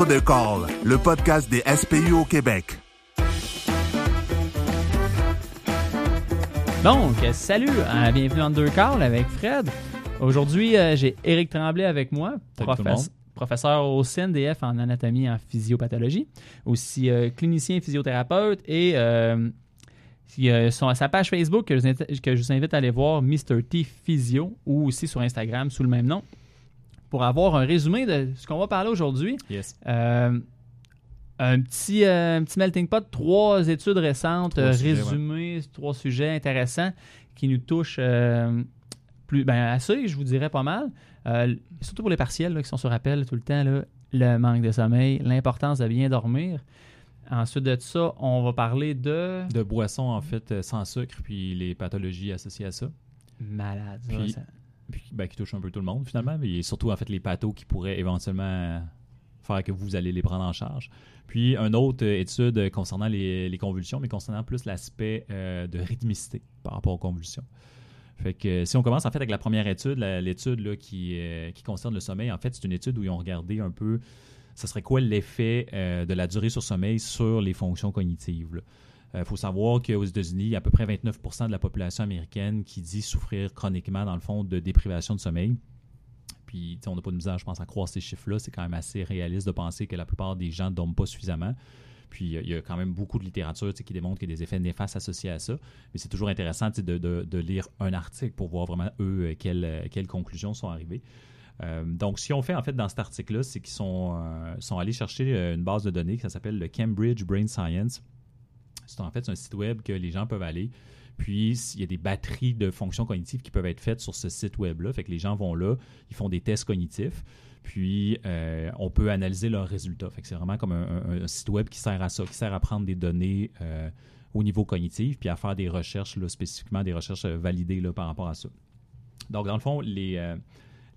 Entre deux calls, le podcast des SPU au Québec. Donc, salut, euh, bienvenue dans deux calls avec Fred. Aujourd'hui, euh, j'ai Éric Tremblay avec moi, professeur au CNDF en anatomie et en physiopathologie, aussi euh, clinicien et physiothérapeute et euh, son- sa page Facebook que je, vous invite- que je vous invite à aller voir, Mr. T Physio, ou aussi sur Instagram sous le même nom, pour avoir un résumé de ce qu'on va parler aujourd'hui. Yes. Euh, un petit, euh, un petit melting pot, trois études récentes, Trois euh, résumées, trois sujets intéressants qui nous touchent plus, ben, assez, je vous dirais pas mal. Surtout pour les partiels là, qui sont sur rappel tout le temps, là, le manque de sommeil, l'importance de bien dormir. Ensuite de ça, on va parler de... De boissons, en fait, sans sucre, puis les pathologies associées à ça. Malade. Puis- ça- Ben, qui touchent un peu tout le monde, finalement. Mais surtout, en fait, les pathos qui pourraient éventuellement faire que vous allez les prendre en charge. Puis, une autre étude concernant les, convulsions, mais concernant plus l'aspect euh, de rythmicité par rapport aux convulsions. Fait que si on commence en fait avec la première étude, l'étude qui, euh, qui concerne le sommeil, en fait, c'est une étude où ils ont regardé un peu ce serait quoi l'effet euh, de la durée sur sommeil sur les fonctions cognitives. Il faut savoir qu'aux États-Unis, il y a à peu près 29% de la population américaine qui dit souffrir chroniquement, dans le fond, de déprivation de sommeil. Puis, on n'a pas de misère, je pense, à croire ces chiffres-là. C'est quand même assez réaliste de penser que la plupart des gens ne dorment pas suffisamment. Puis, il y a quand même beaucoup de littérature qui démontre qu'il y a des effets néfastes associés à ça. Mais c'est toujours intéressant de, lire un article pour voir vraiment, eux, euh, quelles, euh, quelles conclusions sont arrivées. Euh, donc, ce qu'ils ont fait, en fait, dans cet article-là, c'est qu'ils sont, euh, allés chercher euh, une base de données qui s'appelle le Cambridge Brain Science. C'est en fait un site web que les gens peuvent aller. Puis, il y a des batteries de fonctions cognitives qui peuvent être faites sur ce site web-là. Fait que les gens vont là, ils font des tests cognitifs. Puis, euh, on peut analyser leurs résultats. Fait que c'est vraiment comme un, site web qui sert à ça, qui sert à prendre des données euh, au niveau cognitif, puis à faire des recherches, là, spécifiquement des recherches euh, validées là, par rapport à ça. Donc, dans le fond, les,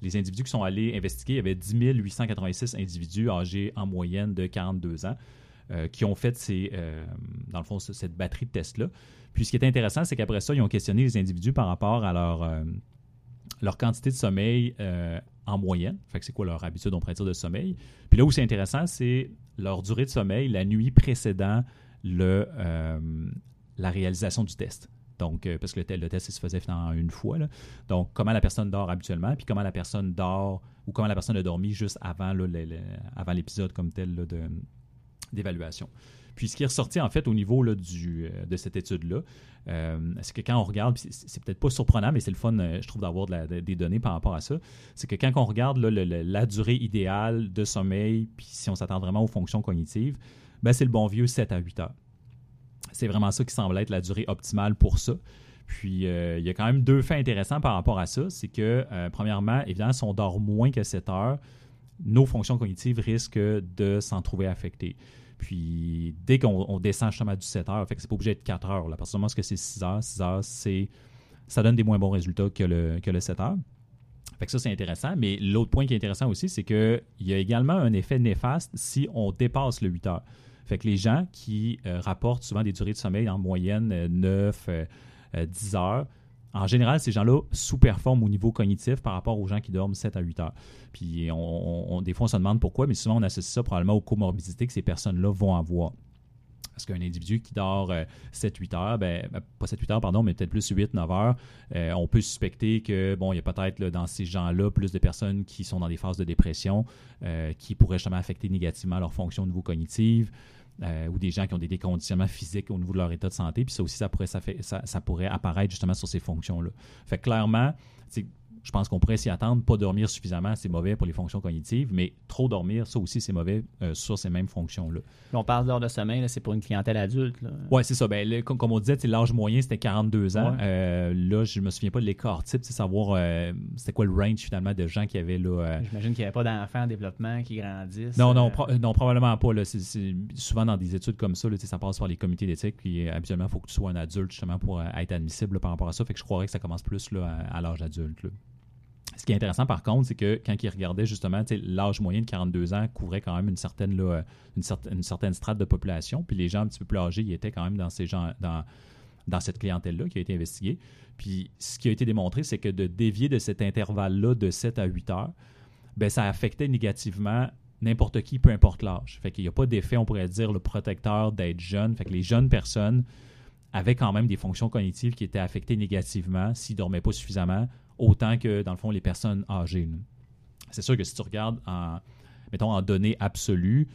les individus qui sont allés investiguer, il y avait 10 886 individus âgés en moyenne de 42 ans euh, qui ont fait ces, euh, dans le fond, ce- cette batterie de tests-là. Puis ce qui est intéressant, c'est qu'après ça, ils ont questionné les individus par rapport à leur, euh, leur quantité de sommeil en moyenne. Fait que c'est quoi leur habitude, on pourrait dire, de sommeil. Puis là où c'est intéressant, c'est leur durée de sommeil la nuit précédant le, la réalisation du test. Donc, parce que le, le test, il se faisait finalement une fois. Donc, comment la personne dort habituellement, puis comment la personne dort, ou comment la personne a dormi juste avant l'épisode comme tel de- d'évaluation. Puis ce qui est ressorti en fait au niveau euh, de cette étude-là, euh, c'est que quand on regarde, c'est peut-être pas surprenant, mais c'est le fun, euh, je trouve, d'avoir des données par rapport à ça, c'est que quand on regarde la durée idéale de sommeil, puis si on s'attend vraiment aux fonctions cognitives, ben, c'est le bon vieux 7 à 8 heures. C'est vraiment ça qui semble être la durée optimale pour ça. Puis, il y a quand même deux faits intéressants par rapport à ça. C'est que, premièrement, évidemment, si on dort moins que 7 heures, nos fonctions cognitives risquent de s'en trouver affectées. Puis, dès qu'on on descend justement du 7 heures, fait que c'est pas obligé d'être 4 heures. Là, parce que c'est 6 heures, 6 heures, c'est, ça donne des moins bons résultats que le, que le 7 heures. Fait que ça, c'est intéressant. Mais l'autre point qui est intéressant aussi, c'est qu'il y a également un effet néfaste si on dépasse le 8 heures. Fait que les gens qui euh, rapportent souvent des durées de sommeil en moyenne euh, 9, euh, euh, 10 heures, en général, ces gens-là sous-performent au niveau cognitif par rapport aux gens qui dorment 7 à 8 heures. Puis des fois, on se demande pourquoi, mais souvent, on associe ça probablement aux comorbidités que ces personnes-là vont avoir. Parce qu'un individu qui dort 7-8 heures, ben, ben, pas 7-8 heures, pardon, mais peut-être plus 8-9 heures, euh, on peut suspecter que, bon, il y a peut-être dans ces gens-là plus de personnes qui sont dans des phases de dépression, euh, qui pourraient justement affecter négativement leur fonction au niveau cognitive, euh, ou des gens qui ont des déconditionnements physiques au niveau de leur état de santé. Puis ça aussi, ça pourrait, ça fait- ça- ça pourrait apparaître justement sur ces fonctions-là. Fait clairement, je pense qu'on pourrait s'y attendre. Pas dormir suffisamment, c'est mauvais pour les fonctions cognitives, mais trop dormir, ça aussi, c'est mauvais euh, sur ces mêmes fonctions-là. Là, on parle d'heures de sommeil, c'est pour une clientèle adulte. Ouais, c'est ça. Ben, là, comme, comme on disait, l'âge moyen, c'était 42 ans. Ouais. Euh, là, je me souviens pas de l'écart type, sais, savoir euh, c'était quoi le range finalement de gens qui avaient là. J'imagine qu'il n'y avait pas d'enfants en développement qui grandissent. non, non, pro- non, probablement pas. Là. C'est, c'est- souvent dans des études comme ça, là, ça passe par les comités d'éthique, puis habituellement, il faut que tu sois un adulte justement pour être admissible là, par rapport à ça. Fait que je croirais que ça commence plus là, à, à l'âge adulte. Ce qui est intéressant par contre, c'est que quand ils regardaient justement, l'âge moyen de 42 ans couvrait quand même une certaine, strate de population, puis les gens un petit peu plus âgés, ils étaient quand même dans ces gens, dans cette clientèle-là qui a été investiguée. Puis ce qui a été démontré, c'est que de dévier de cet intervalle-là de 7 à 8 heures, ben, ça affectait négativement n'importe qui, peu importe l'âge. Fait qu'il n'y a pas d'effet, on pourrait dire, le protecteur d'être jeune. Fait que les jeunes personnes avaient quand même des fonctions cognitives qui étaient affectées négativement s'ils ne dormaient pas suffisamment, autant que, dans le fond, les personnes âgées. C'est sûr que si tu regardes en, mettons, en données absolues,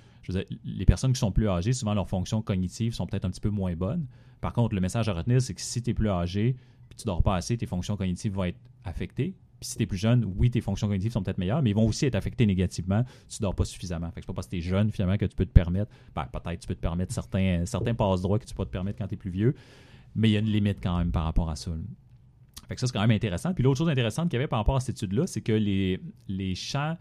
les personnes qui sont plus âgées, souvent leurs fonctions cognitives sont peut-être un petit peu moins bonnes. Par contre, le message à retenir, c'est que si tu es plus âgé, puis tu dors pas assez, tes fonctions cognitives vont être affectées. Puis si tu es plus jeune, oui, tes fonctions cognitives sont peut-être meilleures, mais ils vont aussi être affectées négativement tu dors pas suffisamment. Fait que c'est pas parce que tu es jeune, finalement, que tu peux te permettre, ben, peut-être tu peux te permettre certains, certains passe-droits que tu peux te permettre quand tu es plus vieux, mais il y a une limite quand même par rapport à ça. Fait que ça, c'est quand même intéressant. Puis l'autre chose intéressante qu'il y avait par rapport à cette étude-là, c'est que les, champs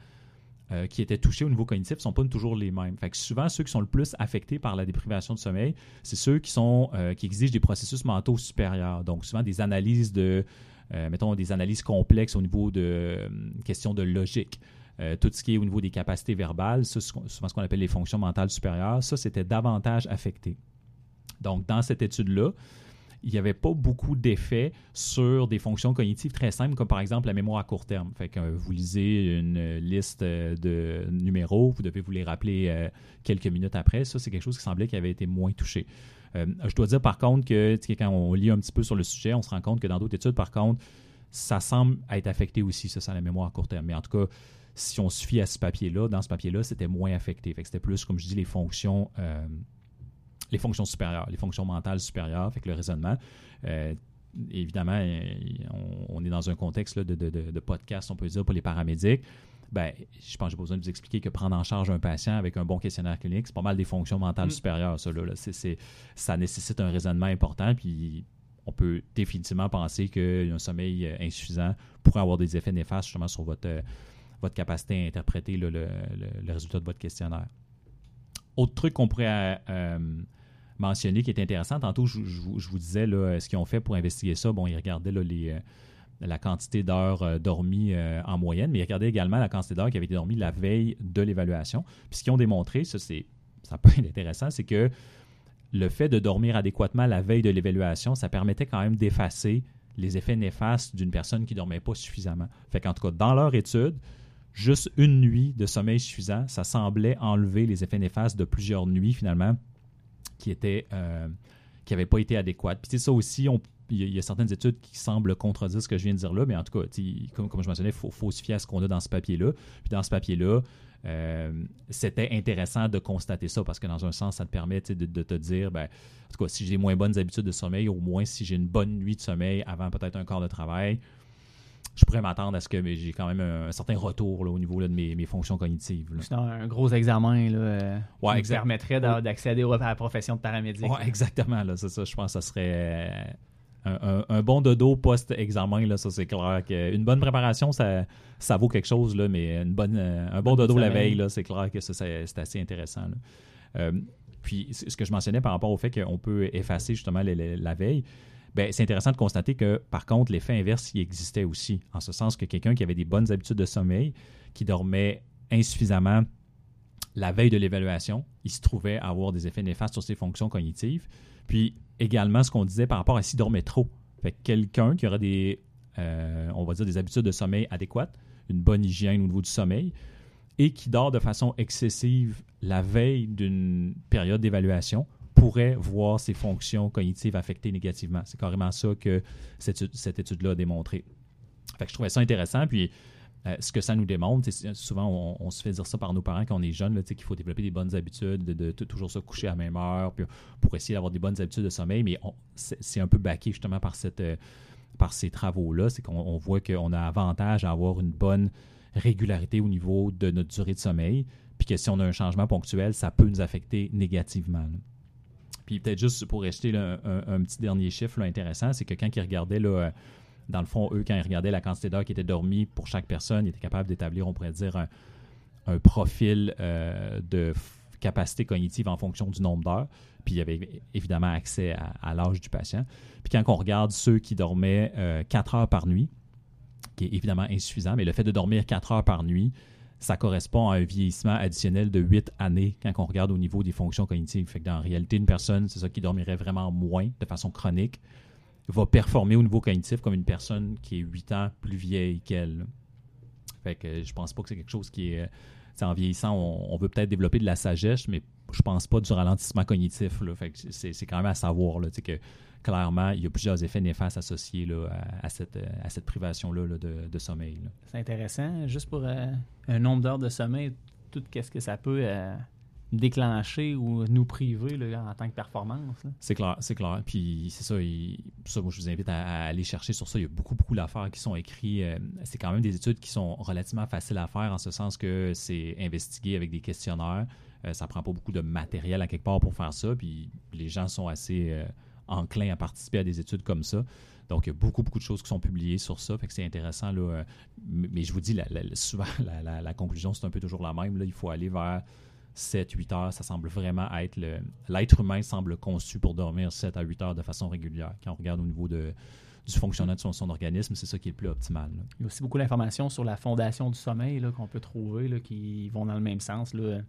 euh, qui étaient touchés au niveau cognitif sont pas toujours les mêmes. Fait que souvent, ceux qui sont le plus affectés par la déprivation de sommeil, c'est ceux qui, euh, exigent des processus mentaux supérieurs. Donc, souvent des analyses de, mettons, des analyses complexes au niveau de questions de logique. tout ce qui est au niveau des capacités verbales, souvent ce qu'on appelle les fonctions mentales supérieures, ça, c'était davantage affecté. Donc, dans cette étude-là, il n'y avait pas beaucoup d'effets sur des fonctions cognitives très simples, comme par exemple la mémoire à court terme. Fait que euh, vous lisez une liste euh, de numéros, vous devez vous les rappeler euh, quelques minutes après. Ça, c'est quelque chose qui semblait qu'il avait été moins touché. Je dois dire par contre que quand on lit un petit peu sur le sujet, on se rend compte que dans d'autres études, par contre, ça semble être affecté aussi, ça, ça la mémoire à court terme. Mais en tout cas, si on suffit à ce papier-là, dans ce papier-là, c'était moins affecté. Fait que c'était plus, comme je dis, les fonctions les fonctions supérieures, les fonctions mentales supérieures, le raisonnement. Euh, évidemment, on, est dans un contexte de, podcast, on peut dire, pour les paramédics. Ben, je pense que j'ai besoin de vous expliquer que prendre en charge un patient avec un bon questionnaire clinique, c'est pas mal des fonctions mentales mm. supérieures, ça. Là, ça nécessite un raisonnement important, puis on peut définitivement penser qu'un sommeil insuffisant pourrait avoir des effets néfastes justement sur votre, votre capacité à interpréter le, résultat de votre questionnaire. Autre truc qu'on pourrait euh, mentionné qui est intéressant. Tantôt, je, vous disais là, ce qu'ils ont fait pour investiguer ça. Bon, ils regardaient les, euh, la quantité d'heures euh, dormies euh, en moyenne, mais ils regardaient également la quantité d'heures qui avait été dormies la veille de l'évaluation. Puis ce qu'ils ont démontré, ça, c'est, ça peut être intéressant, c'est que le fait de dormir adéquatement la veille de l'évaluation, ça permettait quand même d'effacer les effets néfastes d'une personne qui ne dormait pas suffisamment. Fait qu'en tout cas, dans leur étude, juste une nuit de sommeil suffisant, ça semblait enlever les effets néfastes de plusieurs nuits finalement qui était euh, qui n'avait pas été adéquate. Puis ça aussi, il y, a certaines études qui semblent contredire ce que je viens de dire là, mais en tout cas, comme, comme je mentionnais, il faut, faut, se fier à ce qu'on a dans ce papier-là. Puis dans ce papier-là, euh, c'était intéressant de constater ça parce que dans un sens, ça te permet de, de, te dire, ben, en tout cas, si j'ai moins bonnes habitudes de sommeil, au moins si j'ai une bonne nuit de sommeil avant peut-être un quart de travail, je pourrais m'attendre à ce que j'ai quand même un, certain retour au niveau de mes, fonctions cognitives. C'est un gros examen là, euh, qui permettrait d'accéder à la profession de paramédic. Ouais, exactement. C'est ça. Je pense que ce serait euh, un, bon dodo post-examen. Là, ça, c'est clair. une bonne préparation, ça, ça vaut quelque chose, là, mais une bonne, euh, un bon dodo la veille, c'est clair que c'est assez intéressant. puis, ce que je mentionnais par rapport au fait qu'on peut effacer justement la veille, ben, c'est intéressant de constater que, par contre, l'effet inverse y existait aussi, en ce sens que quelqu'un qui avait des bonnes habitudes de sommeil, qui dormait insuffisamment la veille de l'évaluation, il se trouvait avoir des effets néfastes sur ses fonctions cognitives. Puis également, ce qu'on disait par rapport à s'il dormait trop. Fait quelqu'un qui aurait des, euh, on va dire, des habitudes de sommeil adéquates, une bonne hygiène au niveau du sommeil, et qui dort de façon excessive la veille d'une période d'évaluation, pourrait voir ses fonctions cognitives affectées négativement. C'est carrément ça que cette, cette étude-là a démontré. Fait que je trouvais ça intéressant. Puis, euh, ce que ça nous démontre, souvent on, se fait dire ça par nos parents quand on est jeune, qu'il faut développer des bonnes habitudes, de, toujours se coucher à la même heure, puis pour essayer d'avoir des bonnes habitudes de sommeil, mais c'est un peu baqué justement par, cette, euh, par ces travaux-là. C'est qu'on voit qu'on a avantage à avoir une bonne régularité au niveau de notre durée de sommeil, puis que si on a un changement ponctuel, ça peut nous affecter négativement. Puis peut-être juste pour rester un, petit dernier chiffre intéressant, c'est que quand ils regardaient, là, euh, dans le fond, eux, quand ils regardaient la quantité d'heures qui était dormie pour chaque personne, ils étaient capables d'établir, on pourrait dire, un, profil euh, de capacité cognitive en fonction du nombre d'heures. Puis il y avait évidemment accès à, l'âge du patient. Puis quand on regarde ceux qui dormaient 4 euh, heures par nuit, qui est évidemment insuffisant, mais le fait de dormir 4 heures par nuit, ça correspond à un vieillissement additionnel de 8 années quand on regarde au niveau des fonctions cognitives. Fait réalité, une personne, c'est ça qui dormirait vraiment moins de façon chronique, va performer au niveau cognitif comme une personne qui est 8 ans plus vieille qu'elle. Fait que je pense pas que c'est quelque chose qui est en vieillissant, on, veut peut-être développer de la sagesse, mais je pense pas du ralentissement cognitif. c'est, quand même à savoir là, que clairement, il y a plusieurs effets néfastes associés là, à, cette, privation-là de, sommeil. C'est intéressant. Juste pour euh, un nombre d'heures de sommeil, tout qu'est-ce que ça peut euh, déclencher ou nous priver en tant que performance. C'est clair, c'est clair. Puis c'est ça, moi je vous invite à, aller chercher sur ça. Il y a beaucoup, beaucoup d'affaires qui sont écrites. Euh, c'est quand même des études qui sont relativement faciles à faire en ce sens que c'est investigué avec des questionnaires. Ça ça prend pas beaucoup de matériel à quelque part pour faire ça. Puis les gens sont assez enclin à participer à des études comme ça. Donc, il y a beaucoup, beaucoup de choses qui sont publiées sur ça. Fait que c'est intéressant. Là, euh, mais je vous dis, souvent, la, conclusion, c'est un peu toujours la même. Là. Il faut aller vers 7, 8 heures. Ça semble vraiment être le. L'être humain semble conçu pour dormir 7 à 8 heures de façon régulière. Quand on regarde au niveau de, du fonctionnement de son, organisme, c'est ça qui est le plus optimal. Il y a aussi beaucoup d'informations sur la fondation du sommeil qu'on peut trouver là, qui vont dans le même sens. Là.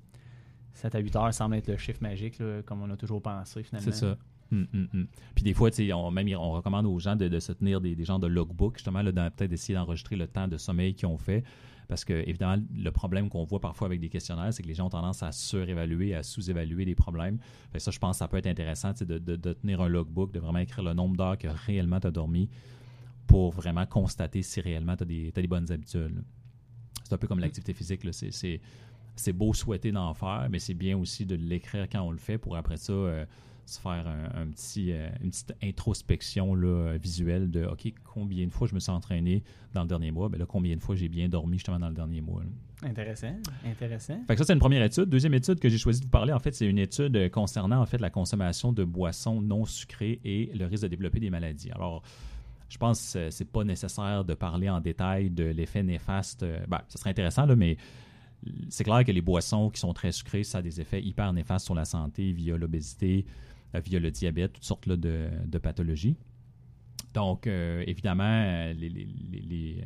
7 à 8 heures semble être le chiffre magique, comme on a toujours pensé finalement. C'est ça. Hum, hum, hum. Puis des fois, on, même, on recommande aux gens de, se tenir des, des genres de logbook, justement, peut-être d'essayer d'enregistrer le temps de sommeil qu'ils ont fait. Parce que, évidemment, le problème qu'on voit parfois avec des questionnaires, c'est que les gens ont tendance à surévaluer, à sous-évaluer les problèmes. Fait ça, je pense que ça peut être intéressant de, de, tenir un logbook, de vraiment écrire le nombre d'heures que réellement tu as dormi pour vraiment constater si réellement tu as, des bonnes habitudes. C'est un peu comme l'activité physique. C'est beau souhaiter d'en faire, mais c'est bien aussi de l'écrire quand on le fait pour après ça. Euh, se faire un, petit, euh, une petite introspection là, visuelle de OK, combien de fois je me suis entraîné dans le dernier mois, ben là, combien de fois j'ai bien dormi justement dans le dernier mois. Intéressant, intéressant. Fait que ça, c'est une première étude. Deuxième étude que j'ai choisi de vous parler, en fait, c'est une étude euh, concernant en fait la consommation de boissons non sucrées et le risque de développer des maladies. Alors, je pense que c'est pas nécessaire de parler en détail de l'effet néfaste. Ben, ça serait intéressant, là, mais c'est clair que les boissons qui sont très sucrées, ça a des effets hyper néfastes sur la santé via l'obésité, euh, via le diabète, toutes sortes de, pathologies. Donc, euh, évidemment, euh, les, les,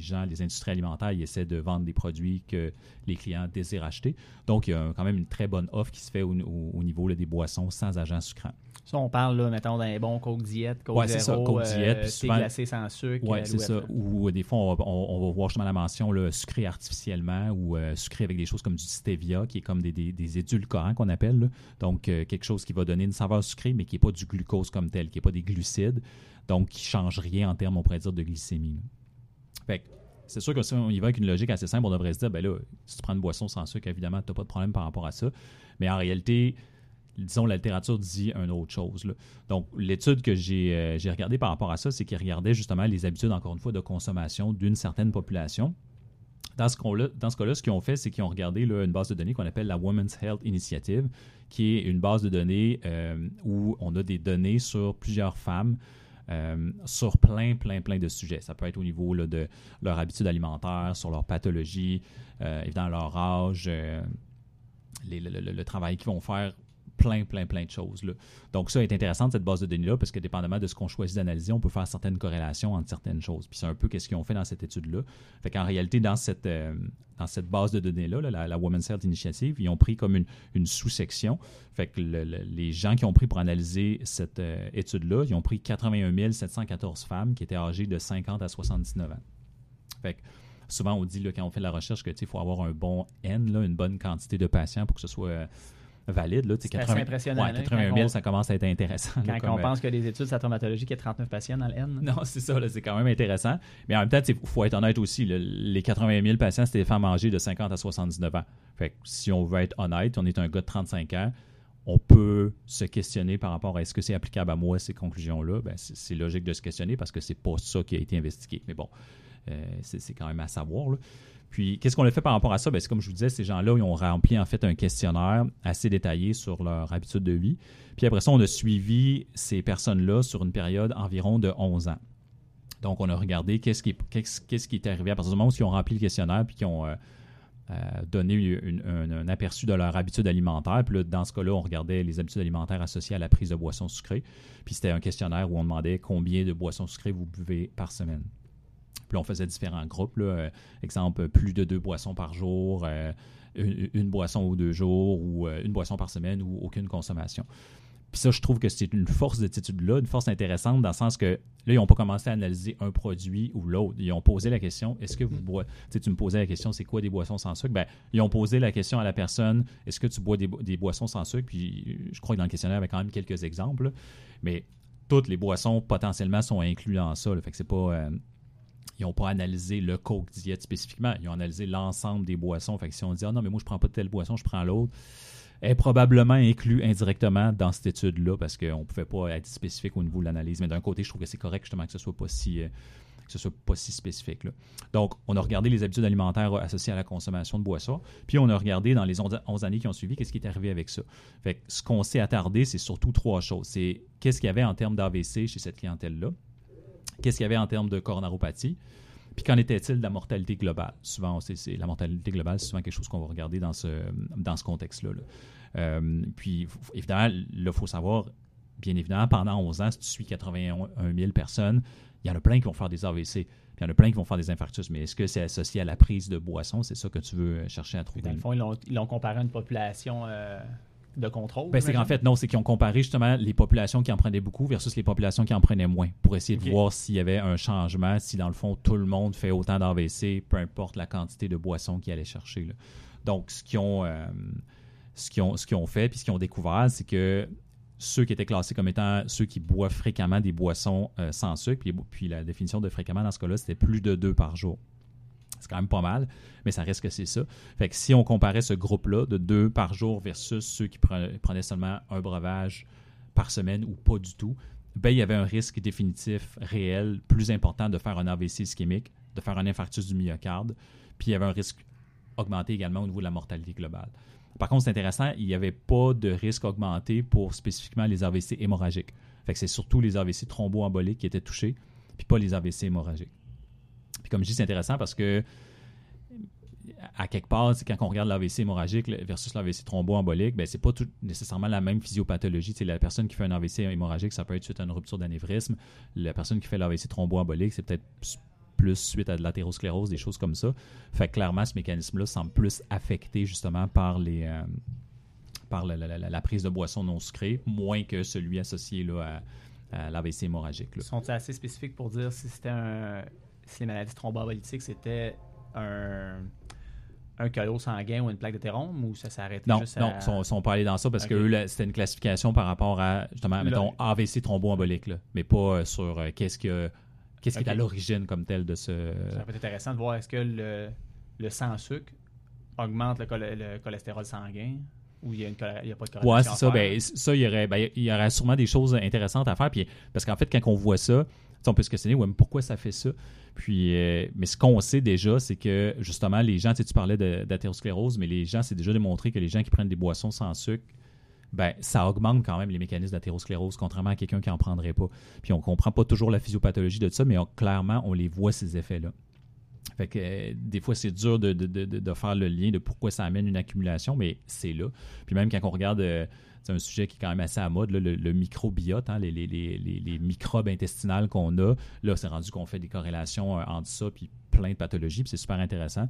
gens, les industries alimentaires, ils essaient de vendre des produits que les clients désirent acheter. Donc, il y a quand même une très bonne offre qui se fait au, niveau des boissons sans agents sucrants. Ça, on parle, là, mettons, d'un bon Coke Diète, Coke ouais, c'est ça, Coke Diète, puis souvent, glacé sans sucre. Oui, c'est ça. Ou des fois, on va, voir justement la mention là, sucré artificiellement ou sucré avec des choses comme du stevia, qui est comme des, des, édulcorants qu'on appelle. Donc, quelque chose qui va donner une saveur sucrée, mais qui n'est pas du glucose comme tel, qui n'est pas des glucides. Donc, qui ne change rien en termes, on pourrait dire, de glycémie. Fait c'est sûr que si on y va avec une logique assez simple, on devrait se dire, ben là, si tu prends une boisson sans sucre, évidemment, tu n'as pas de problème par rapport à ça. Mais en réalité, disons, la littérature dit une autre chose. Donc, l'étude que euh, j'ai regardée par rapport à ça, c'est qu'il regardait justement les habitudes, encore une fois, de consommation d'une certaine population. Dans ce cas-là, ce qu'ils ont fait, c'est qu'ils ont regardé une base de données qu'on appelle la Women's Health Initiative, qui est une base de données euh, où on a des données sur plusieurs femmes euh, sur plein, plein, plein de sujets. Ça peut être au niveau de leur habitude alimentaire, sur leur pathologie, évidemment leur âge, le, travail qu'ils vont faire plein, plein, plein de choses. Là. Donc, ça est intéressant, cette base de données-là, parce que dépendamment de ce qu'on choisit d'analyser, on peut faire certaines corrélations entre certaines choses. Puis c'est un peu ce qu'ils ont fait dans cette étude-là. Fait qu'en réalité, dans cette, euh, base de données-là, la, Women's Health Initiative, ils ont pris comme une, sous-section. Fait que les gens qui ont pris pour analyser cette euh, étude-là, ils ont pris 81 714 femmes qui étaient âgées de 50 à 79 ans. Fait que souvent, on dit quand on fait la recherche qu'il faut avoir un bon N, une bonne quantité de patients pour que ce soit valide. Là, c'est 80, impressionnant. 81 000, ça commence à être intéressant. Quand on pense que des études traumatologiques, il y a 39 patients dans le N. Non, c'est ça, c'est quand même intéressant. Mais en même temps, il faut être honnête aussi. les 80 000 patients, c'est des femmes âgées de 50 à 79 ans. Fait si on veut être honnête, on est un gars de 35 ans, on peut se questionner par rapport à est-ce que c'est applicable à moi, ces conclusions-là? Ben, c'est logique de se questionner parce que c'est pas ça qui a été investigué. Mais bon, euh, c'est quand même à savoir. Là. Puis, qu'est-ce qu'on a fait par rapport à ça? Ben, c'est comme je vous disais, ces gens-là, ont rempli en fait un questionnaire assez détaillé sur leur habitude de vie. Puis après ça, on a suivi ces personnes-là sur une période environ de 11 ans. Donc, on a regardé qu'est-ce qui, qu'est-ce, qui est arrivé à partir du moment où ils ont rempli le questionnaire puis qu'ils ont euh, euh, donné un, aperçu de leur habitude alimentaire. Puis là, dans ce cas-là, on regardait les habitudes alimentaires associées à la prise de boissons sucrées. Puis c'était un questionnaire où on demandait combien de boissons sucrées vous buvez par semaine. Puis on faisait différents groupes. Là. Euh, exemple, plus de deux boissons par jour, euh, une, boisson ou deux jours, ou euh, une boisson par semaine, ou aucune consommation. Puis ça, je trouve que c'est une force de cette étude-là, une force intéressante dans le sens que là, ils n'ont pas commencé à analyser un produit ou l'autre. Ils ont posé la question est-ce que vous Mm. bois Tu sais, tu me posais la question c'est quoi des boissons sans sucre? Ben, Ils ont posé la question à la personne est-ce que tu bois des, bo- des boissons sans sucre? Puis je crois que dans le questionnaire, il y avait quand même quelques exemples. Mais toutes les boissons potentiellement sont incluses dans ça. là. Fait que c'est pas. euh, ils n'ont pas analysé le Coke diète spécifiquement. Ils ont analysé l'ensemble des boissons. Fait que si on dit, ah non, mais moi, je prends pas telle boisson, je prends l'autre, est probablement inclus indirectement dans cette étude-là parce qu'on ne pouvait pas être spécifique au niveau de l'analyse. Mais d'un côté, je trouve que c'est correct justement que ce soit pas si. euh, que ce soit pas si spécifique. Donc, on a regardé les habitudes alimentaires associées à la consommation de boissons, puis on a regardé dans les 11 11 années qui ont suivi, qu'est-ce qui est arrivé avec ça. Fait que ce qu'on s'est attardé, c'est surtout trois choses. C'est qu'est-ce qu'il y avait en termes d'AVC chez cette clientèle-là, qu'est-ce qu'il y avait en termes de coronaropathie, puis qu'en était-il de la mortalité globale? Souvent, c'est, la mortalité globale, c'est souvent quelque chose qu'on va regarder dans ce, dans ce contexte-là. là. Euh, puis, évidemment, il faut savoir, bien évidemment, pendant 11 ans, si tu suis 81 000 personnes, il y en a plein qui vont faire des AVC, il y en a plein qui vont faire des infarctus. Mais est-ce que c'est associé à la prise de boisson? C'est ça que tu veux chercher à trouver. Dans le fond, ils l'ont, ils l'ont comparé à une population euh, de contrôle. Ben, c'est qu'en fait, non, c'est qu'ils ont comparé justement les populations qui en prenaient beaucoup versus les populations qui en prenaient moins pour essayer de voir s'il y avait un changement, si dans le fond tout le monde fait autant d'AVC, peu importe la quantité de boissons qu'ils allaient chercher. là. Donc, ce qu'ils ont, euh, ce ont, ce ont fait puis ce qu'ils ont découvert, c'est que ceux qui étaient classés comme étant ceux qui boivent fréquemment des boissons euh, sans sucre, puis, puis la définition de fréquemment dans ce cas-là, c'était plus de deux par jour. C'est quand même pas mal, mais ça reste que c'est ça. Fait que si on comparait ce groupe-là de deux par jour versus ceux qui pre- prenaient seulement un breuvage par semaine ou pas du tout, ben, il y avait un risque définitif réel plus important de faire un AVC ischémique, de faire un infarctus du myocarde, puis il y avait un risque augmenté également au niveau de la mortalité globale. Par contre, c'est intéressant, il n'y avait pas de risque augmenté pour spécifiquement les AVC hémorragiques. Fait que c'est surtout les AVC thromboemboliques qui étaient touchés, puis pas les AVC hémorragiques. Comme je dis, c'est intéressant parce que à quelque part, quand on regarde l'AVC hémorragique versus l'AVC thromboembolique, ben, c'est pas tout nécessairement la même physiopathologie. La personne qui fait un AVC hémorragique, ça peut être suite à une rupture d'anévrisme. La personne qui fait l'AVC thromboembolique, c'est peut-être plus suite à de l'athérosclérose, des choses comme ça. Fait que clairement, ce mécanisme-là semble plus affecté justement par les euh, par la, prise de boissons non sucrées, moins que celui associé là, à, l'AVC hémorragique. là. Sont-ils assez spécifiques pour dire si c'était un. Si les maladies thromboemboliques, c'était un. Un sanguin ou une plaque de thérome ou ça s'arrête Non, juste non, à... ils sont, sont pas allés dans ça parce Ok. que c'était une classification par rapport à, justement, Le- mettons, AVC thromboembolique, là, mais pas euh, sur euh, qu'est-ce que qu'est-ce qui est à l'origine comme tel de ce... Ça peut être intéressant de voir est-ce que le, le sans sucre augmente le, cholestérol sanguin ou il n'y a, a pas de corrélation Ouais, c'est ça. Ben, ça, il y, aurait, ben, il y aurait sûrement des choses intéressantes à faire. Puis, parce qu'en fait, quand on voit ça, on peut se questionner mais pourquoi ça fait ça? Puis, euh, mais ce qu'on sait déjà, c'est que justement, les gens, tu parlais d'athérosclérose, mais les gens, c'est déjà démontré que les gens qui prennent des boissons sans sucre, ben, ça augmente quand même les mécanismes d'athérosclérose, contrairement à quelqu'un qui n'en prendrait pas. Puis on comprend pas toujours la physiopathologie de ça, mais clairement, on les voit, ces effets-là. Fait que euh, des fois, c'est dur de, de- de- de- faire le lien de pourquoi ça amène une accumulation, mais c'est là. Puis même quand on regarde, euh, c'est un sujet qui est quand même assez à mode, le, microbiote, hein, les, les- les- les- les microbes intestinales qu'on a. Là, c'est rendu qu'on fait des corrélations euh, entre ça puis plein de pathologies, puis c'est super intéressant.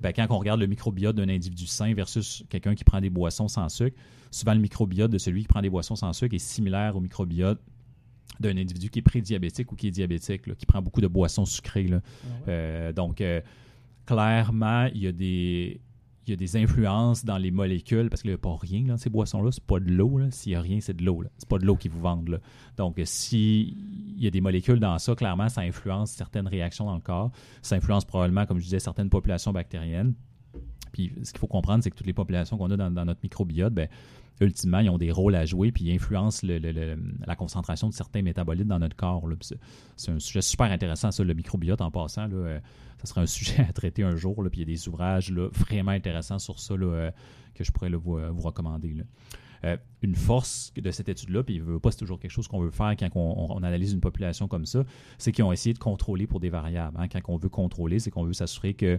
Ben, quand on regarde le microbiote d'un individu sain versus quelqu'un qui prend des boissons sans sucre, souvent le microbiote de celui qui prend des boissons sans sucre est similaire au microbiote d'un individu qui est prédiabétique ou qui est diabétique, là, qui prend beaucoup de boissons sucrées. là. Euh, donc, euh, clairement, il y a des. Il y a des influences dans les molécules parce qu'il n'y a pas rien dans ces boissons-là. C'est pas de l'eau. S'il n'y a rien, c'est de l'eau. C'est pas de l'eau qu'ils vous vendent. là. Donc, euh, s'il y a des molécules dans ça, clairement, ça influence certaines réactions dans le corps. Ça influence probablement, comme je disais, certaines populations bactériennes. Puis, ce qu'il faut comprendre, c'est que toutes les populations qu'on a dans, dans notre microbiote, ben, ultimement, ils ont des rôles à jouer, puis ils influencent la concentration de certains métabolites dans notre corps. C'est un sujet super intéressant, ça, le microbiote, en passant. Là, euh, ça serait un sujet à traiter un jour. Puis il y a des ouvrages vraiment intéressants sur ça euh, que je pourrais euh, vous recommander. une force de cette étude-là, puis veut pas, c'est toujours quelque chose qu'on veut faire quand on, analyse une population comme ça, c'est qu'ils ont essayé de contrôler pour des variables. hein. Quand on veut contrôler, c'est qu'on veut s'assurer que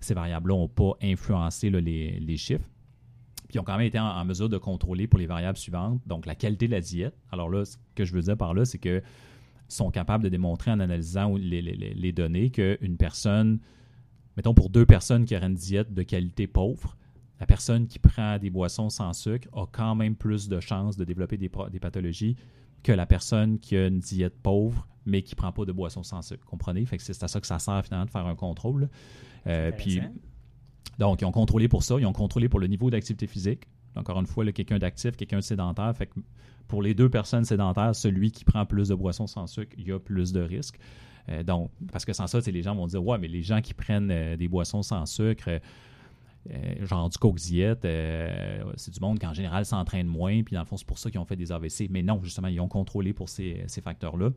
ces variables-là n'ont pas influencé les chiffres. Puis ils ont quand même été en, en mesure de contrôler pour les variables suivantes, donc la qualité de la diète. Alors là, ce que je veux dire par là, c'est que sont capables de démontrer en analysant les, les- les- les données qu'une personne, mettons pour deux personnes qui auraient une diète de qualité pauvre, la personne qui prend des boissons sans sucre a quand même plus de chances de développer des, des pathologies que la personne qui a une diète pauvre, mais qui ne prend pas de boissons sans sucre. Comprenez? Fait que c'est à ça que ça sert finalement de faire un contrôle. Euh, puis, donc, ils ont contrôlé pour ça. Ils ont contrôlé pour le niveau d'activité physique. Encore une fois, quelqu'un d'actif, quelqu'un de sédentaire. Fait que pour les deux personnes sédentaires, celui qui prend plus de boissons sans sucre, il y a plus de risques. Euh, donc, parce que sans ça, les gens vont dire Ouais, mais les gens qui prennent euh, des boissons sans sucre, euh, genre du coke c'est du monde qui en général s'entraîne moins, puis dans le fond, c'est pour ça qu'ils ont fait des AVC. Mais non, justement, ils ont contrôlé pour ces, ces facteurs-là.